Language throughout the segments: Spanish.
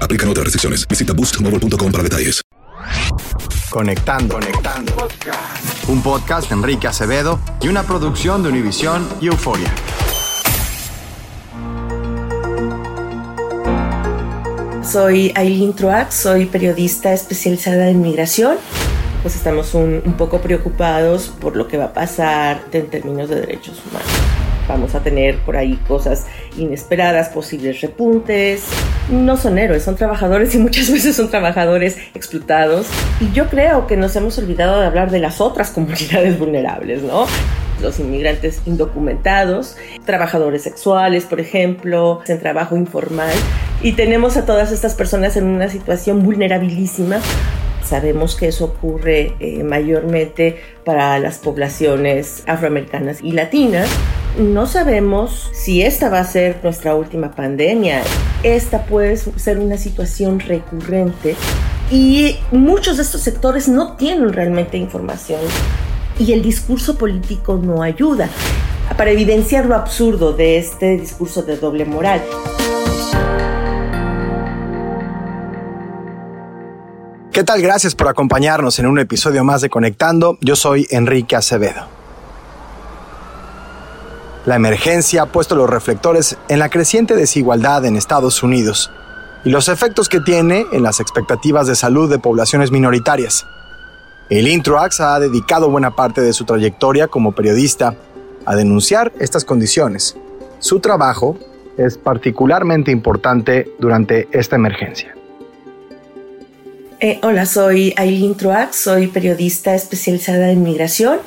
Aplican otras restricciones. Visita boostmobile.com para detalles. Conectando, conectando. Un podcast de Enrique Acevedo y una producción de Univisión y Euforia. Soy Aileen Truax, soy periodista especializada en migración. Pues estamos un, un, poco preocupados por lo que va a pasar en términos de derechos humanos. Vamos a tener por ahí cosas inesperadas, posibles repuntes. No son héroes, son trabajadores y muchas veces son trabajadores explotados. Y yo creo que nos hemos olvidado de hablar de las otras comunidades vulnerables, ¿no? los inmigrantes indocumentados, trabajadores sexuales, por ejemplo, en trabajo informal. Y tenemos a todas estas personas en una situación vulnerabilísima. Sabemos que eso ocurre eh, mayormente para las poblaciones afroamericanas y latinas. No sabemos si esta va a ser nuestra última pandemia. Esta puede ser una situación recurrente y muchos de estos sectores no tienen realmente información y el discurso político no ayuda para evidenciar lo absurdo de este discurso de doble moral. ¿Qué tal? Gracias por acompañarnos en un episodio más de Conectando. Yo soy Enrique Acevedo. La emergencia ha puesto los reflectores en la creciente desigualdad en Estados Unidos y los efectos que tiene en las expectativas de salud de poblaciones minoritarias. El Introax ha dedicado buena parte de su trayectoria como periodista a denunciar estas condiciones. Su trabajo es particularmente importante durante esta emergencia. Eh, hola, soy Aileen Truax, soy periodista especializada en migración.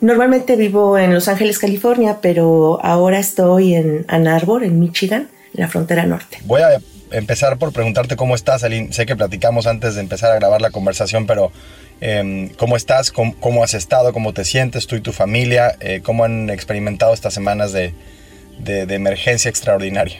Normalmente vivo en Los Ángeles, California, pero ahora estoy en Ann Arbor, en Michigan, en la frontera norte. Voy a empezar por preguntarte cómo estás, Aileen. Sé que platicamos antes de empezar a grabar la conversación, pero eh, ¿cómo estás? ¿Cómo, ¿Cómo, has estado? ¿Cómo te sientes tú y tu familia? Eh, ¿Cómo han experimentado estas semanas de, de, emergencia extraordinaria?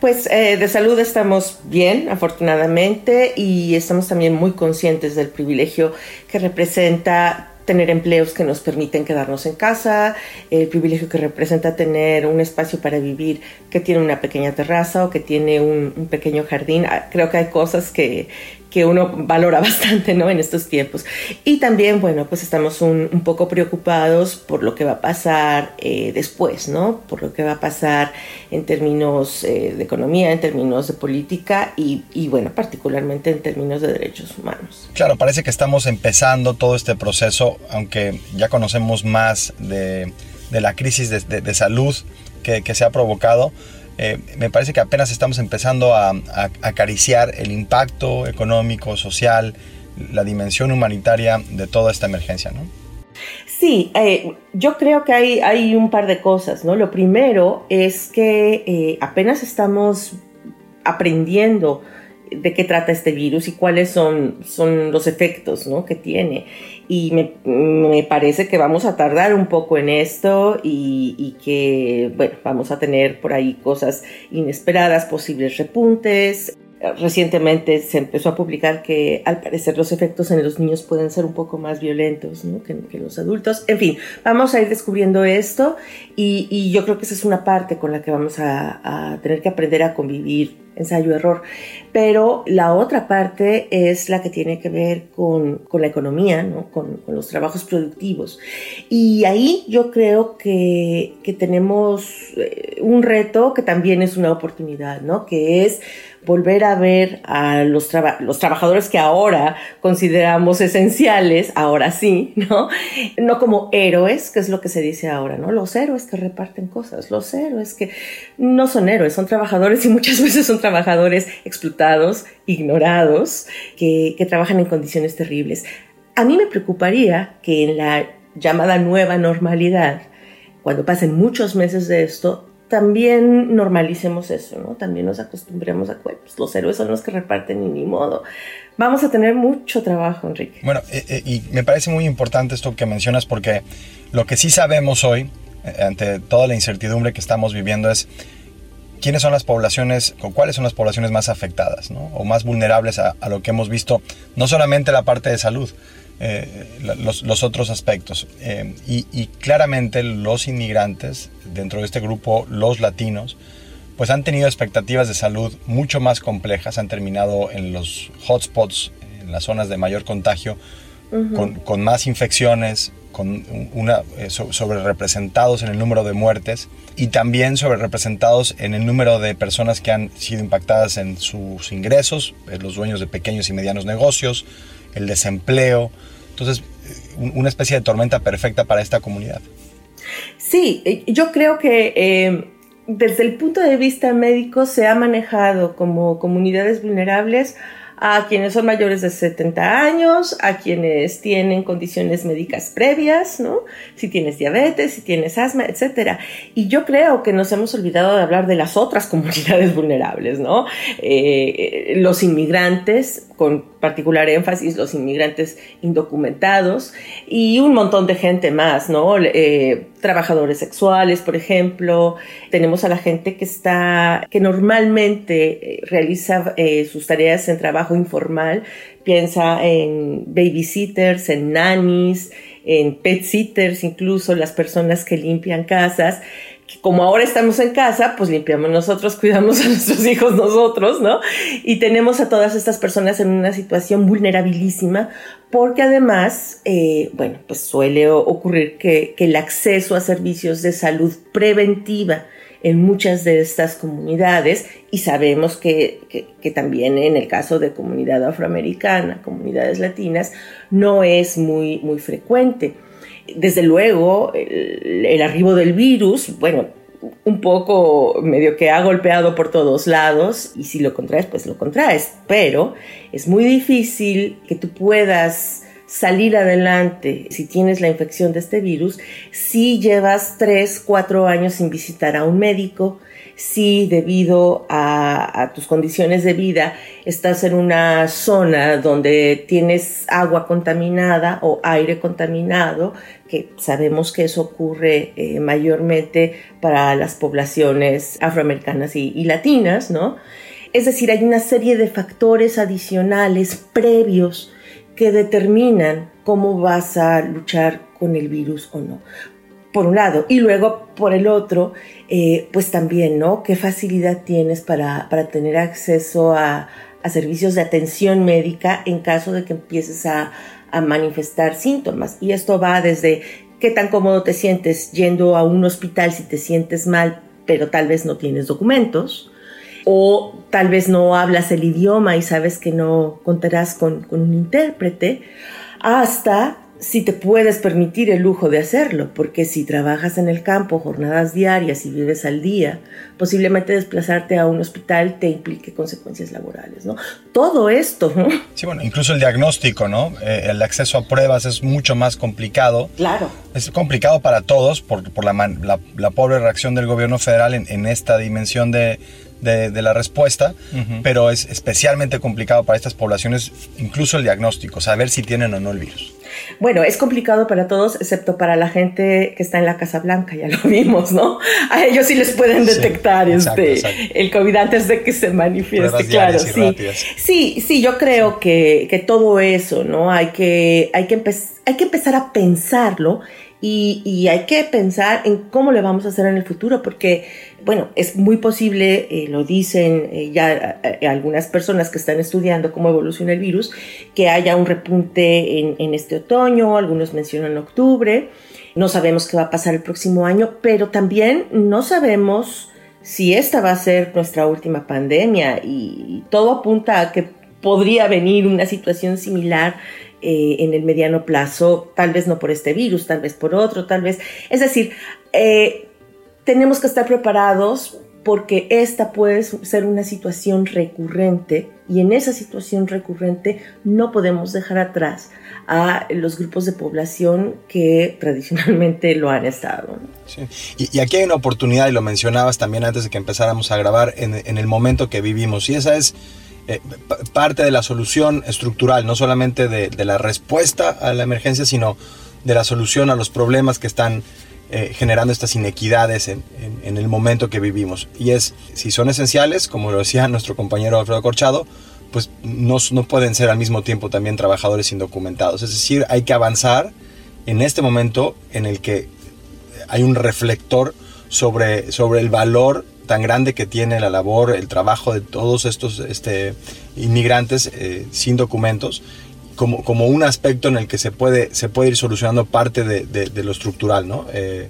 Pues eh, de salud estamos bien, afortunadamente, y estamos también muy conscientes del privilegio que representa tener empleos que nos permiten quedarnos en casa, el privilegio que representa tener un espacio para vivir que tiene una pequeña terraza o que tiene un, un pequeño jardín. Creo que hay cosas que, que uno valora bastante ¿no? en estos tiempos. Y también, bueno, pues estamos un, poco preocupados por lo que va a pasar eh, después, ¿no? Por lo que va a pasar en términos eh, de economía, en términos de política y, y, bueno, particularmente en términos de derechos humanos. Claro, parece que estamos empezando todo este proceso, aunque ya conocemos más de, de la crisis de, de, de salud que, que, se ha provocado. Eh, me parece que apenas estamos empezando a, acariciar el impacto económico, social, la dimensión humanitaria de toda esta emergencia, ¿no? Sí, eh, yo creo que hay, un par de cosas, ¿no? Lo primero es que eh, apenas estamos aprendiendo de qué trata este virus y cuáles son, son los efectos ¿no? que tiene. Y me, me, parece que vamos a tardar un poco en esto y, y, que, bueno, vamos a tener por ahí cosas inesperadas, posibles repuntes, recientemente se empezó a publicar que al parecer los efectos en los niños pueden ser un poco más violentos que, que, los adultos. En fin, vamos a ir descubriendo esto y, yo creo que esa es una parte con la que vamos a, tener que aprender a convivir, ensayo-error. Pero la otra parte es la que tiene que ver con, la economía, ¿no? con, con, los trabajos productivos. Y ahí yo creo que, que tenemos eh, un reto que también es una oportunidad, ¿no? que es volver a ver a los, los trabajadores que ahora consideramos esenciales, ahora sí, ¿no? No como héroes, que es lo que se dice ahora, ¿no? Los héroes que reparten cosas, los héroes que no son héroes, son trabajadores y muchas veces son trabajadores explotados, ignorados, que, que trabajan en condiciones terribles. A mí me preocuparía que en la llamada nueva normalidad, cuando pasen muchos meses de esto, también normalicemos eso, ¿no? También nos acostumbremos a que pues, los héroes son los que reparten y ni modo. Vamos a tener mucho trabajo, Enrique. Bueno, eh, eh, y me parece muy importante esto que mencionas porque lo que sí sabemos hoy, eh, ante toda la incertidumbre que estamos viviendo, es quiénes son las poblaciones, o cuáles son las poblaciones más afectadas, ¿no? O más vulnerables a, a lo que hemos visto, no solamente la parte de salud, eh, los, los, otros aspectos. Eh, y, y, claramente los inmigrantes, dentro de este grupo, los latinos, pues han tenido expectativas de salud mucho más complejas, han terminado en los hotspots, en las zonas de mayor contagio, uh -huh. con, con, más infecciones, con una, eh, sobre representados en el número de muertes y también sobre representados en el número de personas que han sido impactadas en sus ingresos, los dueños de pequeños y medianos negocios, el desempleo. Entonces, una especie de tormenta perfecta para esta comunidad. Sí, eh, yo creo que eh, desde el punto de vista médico se ha manejado como comunidades vulnerables a quienes son mayores de 70 años, a quienes tienen condiciones médicas previas, ¿no? Si tienes diabetes, si tienes asma, etcétera. Y yo creo que nos hemos olvidado de hablar de las otras comunidades vulnerables, ¿no? Eh, los inmigrantes, con particular énfasis, los inmigrantes indocumentados y un montón de gente más, ¿no? Eh, trabajadores sexuales, por ejemplo. Tenemos a la gente que está, que normalmente realiza eh, sus tareas en trabajo informal. Piensa en babysitters, en nannies, en pet sitters, incluso las personas que limpian casas como ahora estamos en casa, pues limpiamos nosotros, cuidamos a nuestros hijos nosotros, ¿no? Y tenemos a todas estas personas en una situación vulnerabilísima, porque además, eh, bueno, pues suele ocurrir que, el acceso a servicios de salud preventiva en muchas de estas comunidades y sabemos que, que, que, también en el caso de comunidad afroamericana, comunidades latinas, no es muy, muy frecuente. Desde luego, el, arribo del virus, bueno, un poco medio que ha golpeado por todos lados y si lo contraes, pues lo contraes, pero es muy difícil que tú puedas salir adelante si tienes la infección de este virus si llevas 3, 4 años sin visitar a un médico, si debido a, tus condiciones de vida estás en una zona donde tienes agua contaminada o aire contaminado, que sabemos que eso ocurre eh, mayormente para las poblaciones afroamericanas y latinas, ¿no? Es decir, hay una serie de factores adicionales previos que determinan cómo vas a luchar con el virus o no por un lado, y luego por el otro, eh, pues también, ¿no? ¿Qué facilidad tienes para, para tener acceso a, a, servicios de atención médica en caso de que empieces a, a, manifestar síntomas? Y esto va desde qué tan cómodo te sientes yendo a un hospital si te sientes mal, pero tal vez no tienes documentos, o tal vez no hablas el idioma y sabes que no contarás con, con un intérprete, hasta si te puedes permitir el lujo de hacerlo, porque si trabajas en el campo jornadas diarias y vives al día, posiblemente desplazarte a un hospital te implique consecuencias laborales, ¿no? Todo esto, ¿no? Sí, bueno, incluso el diagnóstico, ¿no? Eh, el acceso a pruebas es mucho más complicado. Claro. Es complicado para todos por, por la, la, pobre reacción del gobierno federal en, en esta dimensión de, de, la respuesta, pero es especialmente complicado para estas poblaciones, incluso el diagnóstico, saber si tienen o no el virus. Bueno, es complicado para todos, excepto para la gente que está en la Casa Blanca, ya lo vimos, ¿no? A ellos sí les pueden detectar este, el COVID antes de que se manifieste, claro. Sí. sí, sí, yo creo que, que, todo eso, ¿no? Hay que, hay, que hay que empezar a pensarlo y, y, hay que pensar en cómo le vamos a hacer en el futuro, porque, bueno, es muy posible, eh, lo dicen eh, ya eh, algunas personas que están estudiando cómo evoluciona el virus, que haya un repunte en, este otoño, algunos mencionan octubre, no sabemos qué va a pasar el próximo año, pero también no sabemos si esta va a ser nuestra última pandemia y todo apunta a que podría venir una situación similar en el mediano plazo, tal vez no por este virus, tal vez por otro, tal vez. Es decir, tenemos que estar preparados porque esta puede ser una situación recurrente y en esa situación recurrente no podemos dejar atrás a los grupos de población que tradicionalmente lo han estado. Y, aquí hay una oportunidad, y lo mencionabas también antes de que empezáramos a grabar, en, en el momento que vivimos, y esa es eh, parte de la solución estructural, no solamente de, la respuesta a la emergencia, sino de la solución a los problemas que están eh, generando estas inequidades en, el momento que vivimos. Y es, si son esenciales, como lo decía nuestro compañero Alfredo Corchado, pues no, no pueden ser al mismo tiempo también trabajadores indocumentados. Es decir, hay que avanzar en este momento en el que hay un reflector sobre, sobre el valor tan grande que tiene la labor, el trabajo de todos estos este, inmigrantes eh, sin documentos, como, como un aspecto en el que se puede, se puede ir solucionando parte de, de, lo estructural, ¿no? Eh,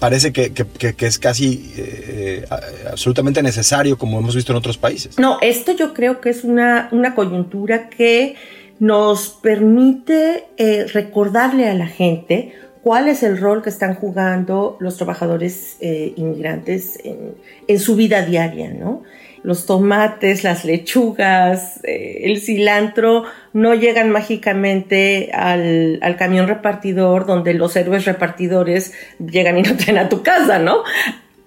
parece que, que, que, es casi eh, absolutamente necesario, como hemos visto en otros países. No, esto yo creo que es una, una coyuntura que nos permite recordarle a la gente cuál es el rol que están jugando los trabajadores eh, inmigrantes en, su vida diaria, ¿no? Los tomates, las lechugas, eh, el cilantro no llegan mágicamente al, al, camión repartidor donde los héroes repartidores llegan y no traen a tu casa, ¿no?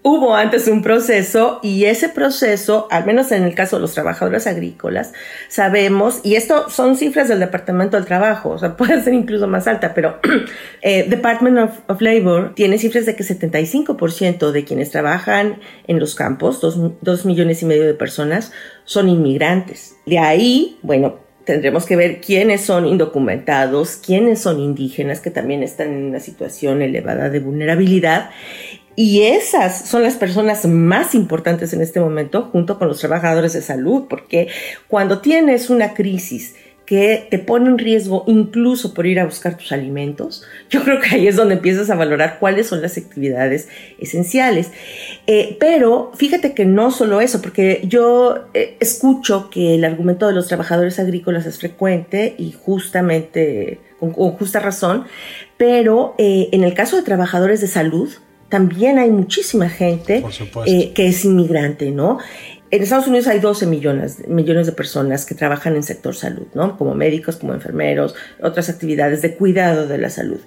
Hubo antes un proceso y ese proceso, al menos en el caso de los trabajadores agrícolas, sabemos, y esto son cifras del Departamento del Trabajo, o sea, puede ser incluso más alta, pero eh, Department of, Labor tiene cifras de que 75% de quienes trabajan en los campos, dos, dos millones y medio de personas, son inmigrantes. De ahí, bueno, tendremos que ver quiénes son indocumentados, quiénes son indígenas, que también están en una situación elevada de vulnerabilidad, y esas son las personas más importantes en este momento, junto con los trabajadores de salud, porque cuando tienes una crisis que te pone en riesgo incluso por ir a buscar tus alimentos, yo creo que ahí es donde empiezas a valorar cuáles son las actividades esenciales. Eh, pero fíjate que no solo eso, porque yo eh, escucho que el argumento de los trabajadores agrícolas es frecuente y justamente con, justa razón, pero eh, en el caso de trabajadores de salud, también hay muchísima gente eh, que es inmigrante, ¿no? En Estados Unidos hay 12 millones, millones de personas que trabajan en el sector salud, ¿no? Como médicos, como enfermeros, otras actividades de cuidado de la salud.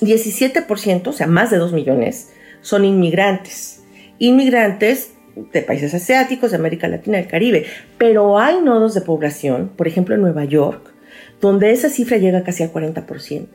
17%, o sea, más de 2 millones, son inmigrantes. Inmigrantes de países asiáticos, de América Latina, del Caribe. Pero hay nodos de población, por ejemplo en Nueva York, donde esa cifra llega casi al 40%.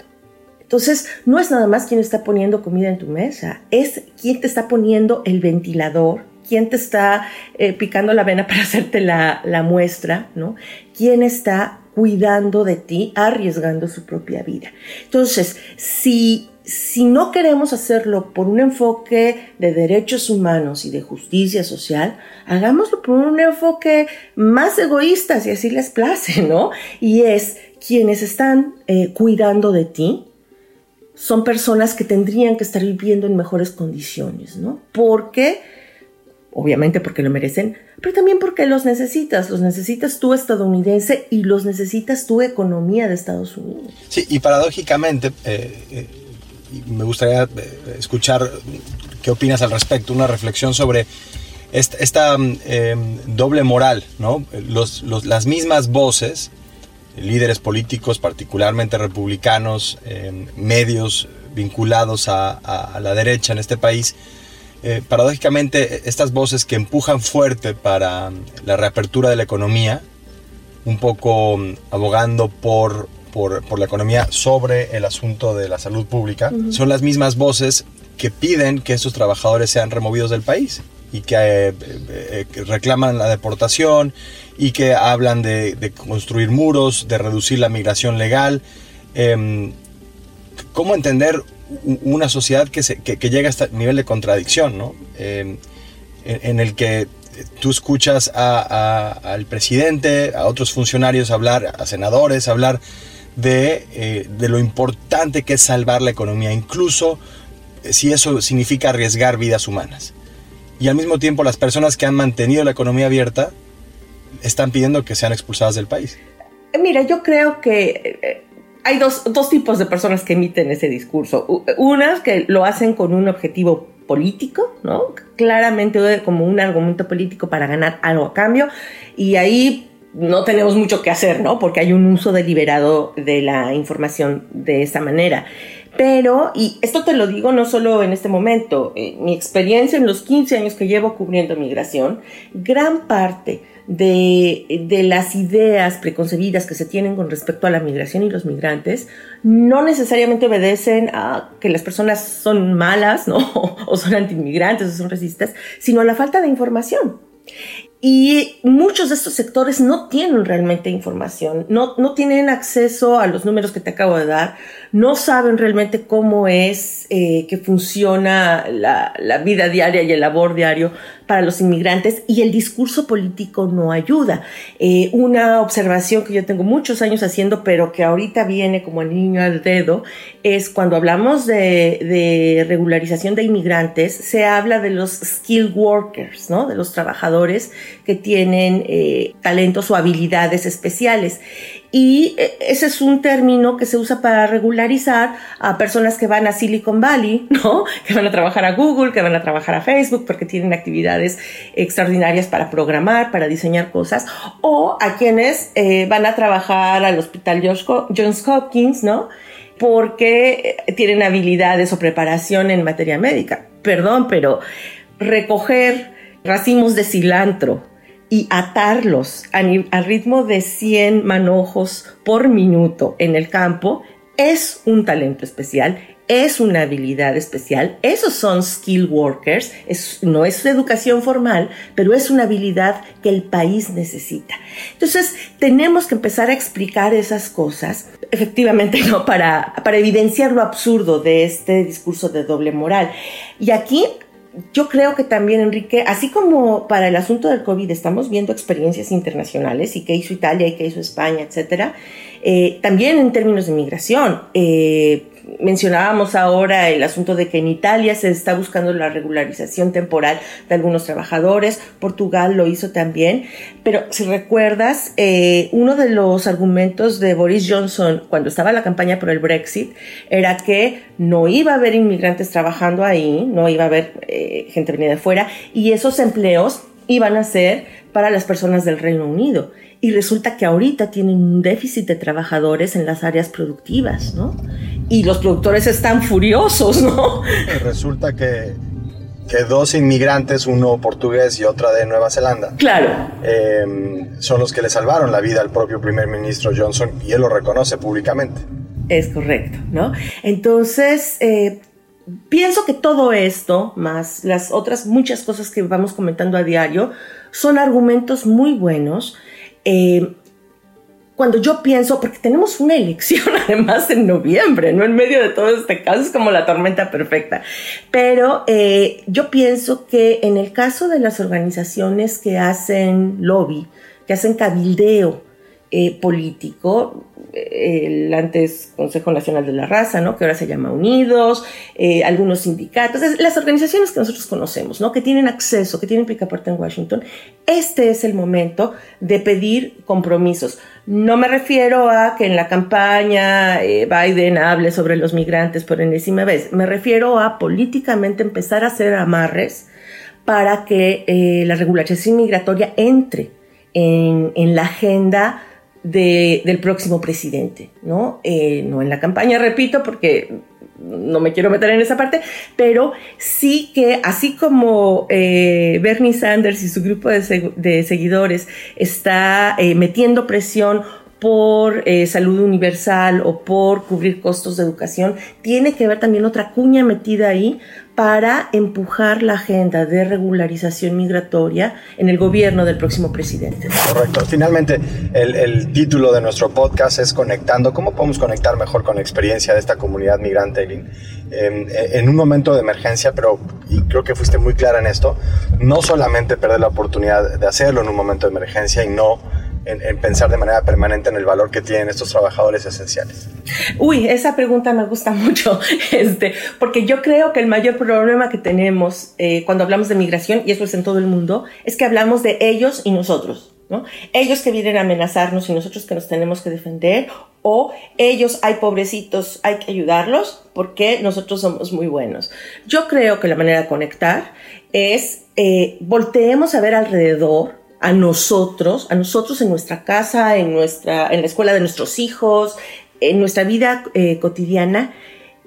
Entonces, no es nada más quien está poniendo comida en tu mesa, es quien te está poniendo el ventilador, quien te está eh, picando la vena para hacerte la, muestra, ¿no? Quien está cuidando de ti, arriesgando su propia vida. Entonces, si, si no queremos hacerlo por un enfoque de derechos humanos y de justicia social, hagámoslo por un enfoque más egoísta, si así les place, ¿no? Y es quienes están eh, cuidando de ti, son personas que tendrían que estar viviendo en mejores condiciones, ¿no? Porque obviamente porque lo merecen, pero también porque los necesitas, los necesitas tú estadounidense y los necesitas tu economía de Estados Unidos. Sí, y paradójicamente, eh, eh, me gustaría eh, escuchar qué opinas al respecto, una reflexión sobre esta, em, doble moral, ¿no? las mismas voces, líderes políticos, particularmente republicanos, em, medios vinculados a la derecha en este país, eh, paradójicamente estas voces que empujan fuerte para la reapertura de la economía, un poco mm, abogando por, por, la economía sobre el asunto de la salud pública, son las mismas voces que piden que estos trabajadores sean removidos del país y que, eh, eh, reclaman la deportación y que hablan de, construir muros, de reducir la migración legal. Em, ¿Cómo entender una sociedad que, se, que, llega a este nivel de contradicción, ¿no? en, el que tú escuchas al presidente, a otros funcionarios hablar, a senadores hablar eh, de, lo importante que es salvar la economía, incluso si eso significa arriesgar vidas humanas. Y al mismo tiempo las personas que han mantenido la economía abierta están pidiendo que sean expulsadas del país. Mira, yo creo que eh, hay dos, dos tipos de personas que emiten ese discurso. Unas que lo hacen con un objetivo político, ¿no? Claramente como un argumento político para ganar algo a cambio. Y ahí no tenemos mucho que hacer, ¿no? Porque hay un uso deliberado de la información de esa manera. Pero, y esto te lo digo no solo en este momento, eh, mi experiencia en los 15 años que llevo cubriendo migración, gran parte de, las ideas preconcebidas que se tienen con respecto a la migración y los migrantes no necesariamente obedecen a que las personas son malas, ¿no? o son antiinmigrantes o son racistas, sino a la falta de información. Y muchos de estos sectores no tienen realmente información, no, no tienen acceso a los números que te acabo de dar, no saben realmente cómo es eh, que funciona la, la, vida diaria y el labor diario para los inmigrantes y el discurso político no ayuda. Eh, una observación que yo tengo muchos años haciendo, pero que ahorita viene como el niño al dedo, es cuando hablamos de, de regularización de inmigrantes, se habla de los skilled workers, ¿no? de los trabajadores que tienen eh, talentos o habilidades especiales. Y eh, ese es un término que se usa para regularizar a personas que van a Silicon Valley, ¿no? Que van a trabajar a Google, que van a trabajar a Facebook porque tienen actividades extraordinarias para programar, para diseñar cosas, o a quienes eh, van a trabajar al Hospital Johns Hopkins, ¿no? Porque tienen habilidades o preparación en materia médica. Perdón, pero recoger racimos de cilantro, y atarlos a, ritmo de 100 manojos por minuto en el campo es un talento especial, es una habilidad especial, esos son skill workers, no es educación formal, pero es una habilidad que el país necesita. Entonces, tenemos que empezar a explicar esas cosas, efectivamente, ¿no? Para, para evidenciar lo absurdo de este discurso de doble moral. Y aquí yo creo que también, Enrique, así como para el asunto del COVID estamos viendo experiencias internacionales y qué hizo Italia y qué hizo España, etcétera, eh, también en términos de migración. Eh, mencionábamos ahora el asunto de que en Italia se está buscando la regularización temporal de algunos trabajadores, Portugal lo hizo también, pero si recuerdas, eh, uno de los argumentos de Boris Johnson cuando estaba la campaña por el Brexit era que no iba a haber inmigrantes trabajando ahí, no iba a haber eh, gente venida de fuera, y esos empleos iban a ser para las personas del Reino Unido y resulta que ahorita tienen un déficit de trabajadores en las áreas productivas, ¿no? Y los productores están furiosos, ¿no? Resulta que, que dos inmigrantes, uno portugués y otra de Nueva Zelanda, claro. Em, son los que le salvaron la vida al propio primer ministro Johnson y él lo reconoce públicamente. Es correcto, ¿no? Entonces, eh, pienso que todo esto, más las otras muchas cosas que vamos comentando a diario, son argumentos muy buenos eh, cuando yo pienso, porque tenemos una elección además en noviembre, ¿no? En medio de todo este caso es como la tormenta perfecta. Pero eh, yo pienso que en el caso de las organizaciones que hacen lobby, que hacen cabildeo, eh, político, el antes Consejo Nacional de la Raza, ¿no? que ahora se llama Unidos, eh, algunos sindicatos, las organizaciones que nosotros conocemos, ¿no? que tienen acceso, que tienen picaporte en Washington, este es el momento de pedir compromisos. No me refiero a que en la campaña eh, Biden hable sobre los migrantes por enésima vez, me refiero a políticamente empezar a hacer amarres para que la regularización migratoria entre en, en la agenda del próximo presidente, ¿no? Eh, no en la campaña, repito, porque no me quiero meter en esa parte, pero sí que así como eh, Bernie Sanders y su grupo de, seguidores está eh, metiendo presión por salud universal o por cubrir costos de educación, tiene que haber también otra cuña metida ahí para empujar la agenda de regularización migratoria en el gobierno del próximo presidente. Correcto. Finalmente, el, título de nuestro podcast es Conectando. ¿Cómo podemos conectar mejor con la experiencia de esta comunidad migrante, Eileen? Em, en un momento de emergencia, pero creo que fuiste muy clara en esto, no solamente perder la oportunidad de hacerlo en un momento de emergencia y no en, pensar de manera permanente en el valor que tienen estos trabajadores esenciales? Uy, esa pregunta me gusta mucho, este, porque yo creo que el mayor problema que tenemos eh, cuando hablamos de migración, y eso es en todo el mundo, es que hablamos de ellos y nosotros. ¿no? Ellos que vienen a amenazarnos y nosotros que nos tenemos que defender, o ellos, hay pobrecitos, hay que ayudarlos porque nosotros somos muy buenos. Yo creo que la manera de conectar es eh, volteemos a ver alrededor a nosotros, a nosotros en nuestra casa, en, nuestra, en la escuela de nuestros hijos, en nuestra vida eh, cotidiana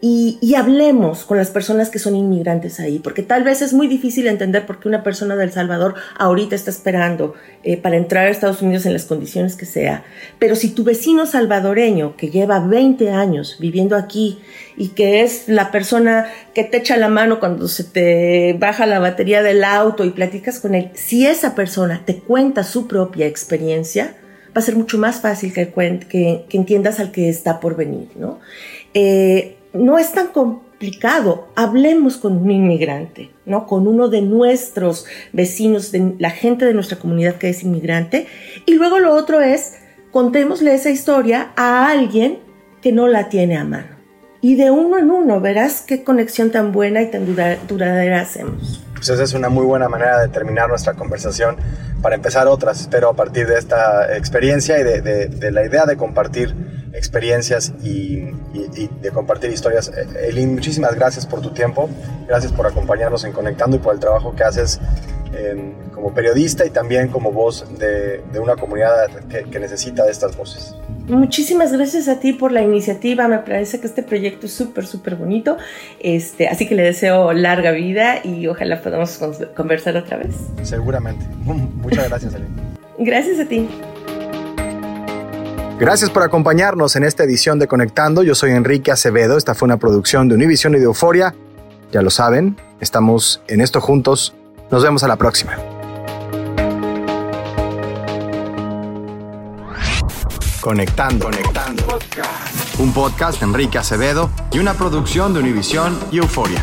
y, hablemos con las personas que son inmigrantes ahí, porque tal vez es muy difícil entender por qué una persona del Salvador ahorita está esperando eh, para entrar a Estados Unidos en las condiciones que sea. Pero si tu vecino salvadoreño, que lleva 20 años viviendo aquí y que es la persona que te echa la mano cuando se te baja la batería del auto y platicas con él, si esa persona te cuenta su propia experiencia, va a ser mucho más fácil que, que, que entiendas al que está por venir, ¿no? Eh, no es tan complicado. Hablemos con un inmigrante, ¿no? Con uno de nuestros vecinos, la gente de nuestra comunidad que es inmigrante. Y luego lo otro es, contémosle esa historia a alguien que no la tiene a mano. Y de uno en uno verás qué conexión tan buena y tan duradera hacemos. Pues esa es una muy buena manera de terminar nuestra conversación para empezar otras. Espero a partir de esta experiencia y de la idea de compartir experiencias y, de compartir historias. Eh, Elin, muchísimas gracias por tu tiempo, gracias por acompañarnos en Conectando y por el trabajo que haces em, como periodista y también como voz de, una comunidad que, necesita de estas voces. Muchísimas gracias a ti por la iniciativa. Me parece que este proyecto es súper, súper bonito. Este, así que le deseo larga vida y ojalá podamos conversar otra vez. Seguramente. Muchas gracias, Elin. Gracias a ti. Gracias por acompañarnos en esta edición de Conectando. Yo soy Enrique Acevedo. Esta fue una producción de Univision y de Euforia. Ya lo saben, estamos en esto juntos. Nos vemos a la próxima. Conectando. Conectando. Un podcast de Enrique Acevedo y una producción de Univision y Euforia.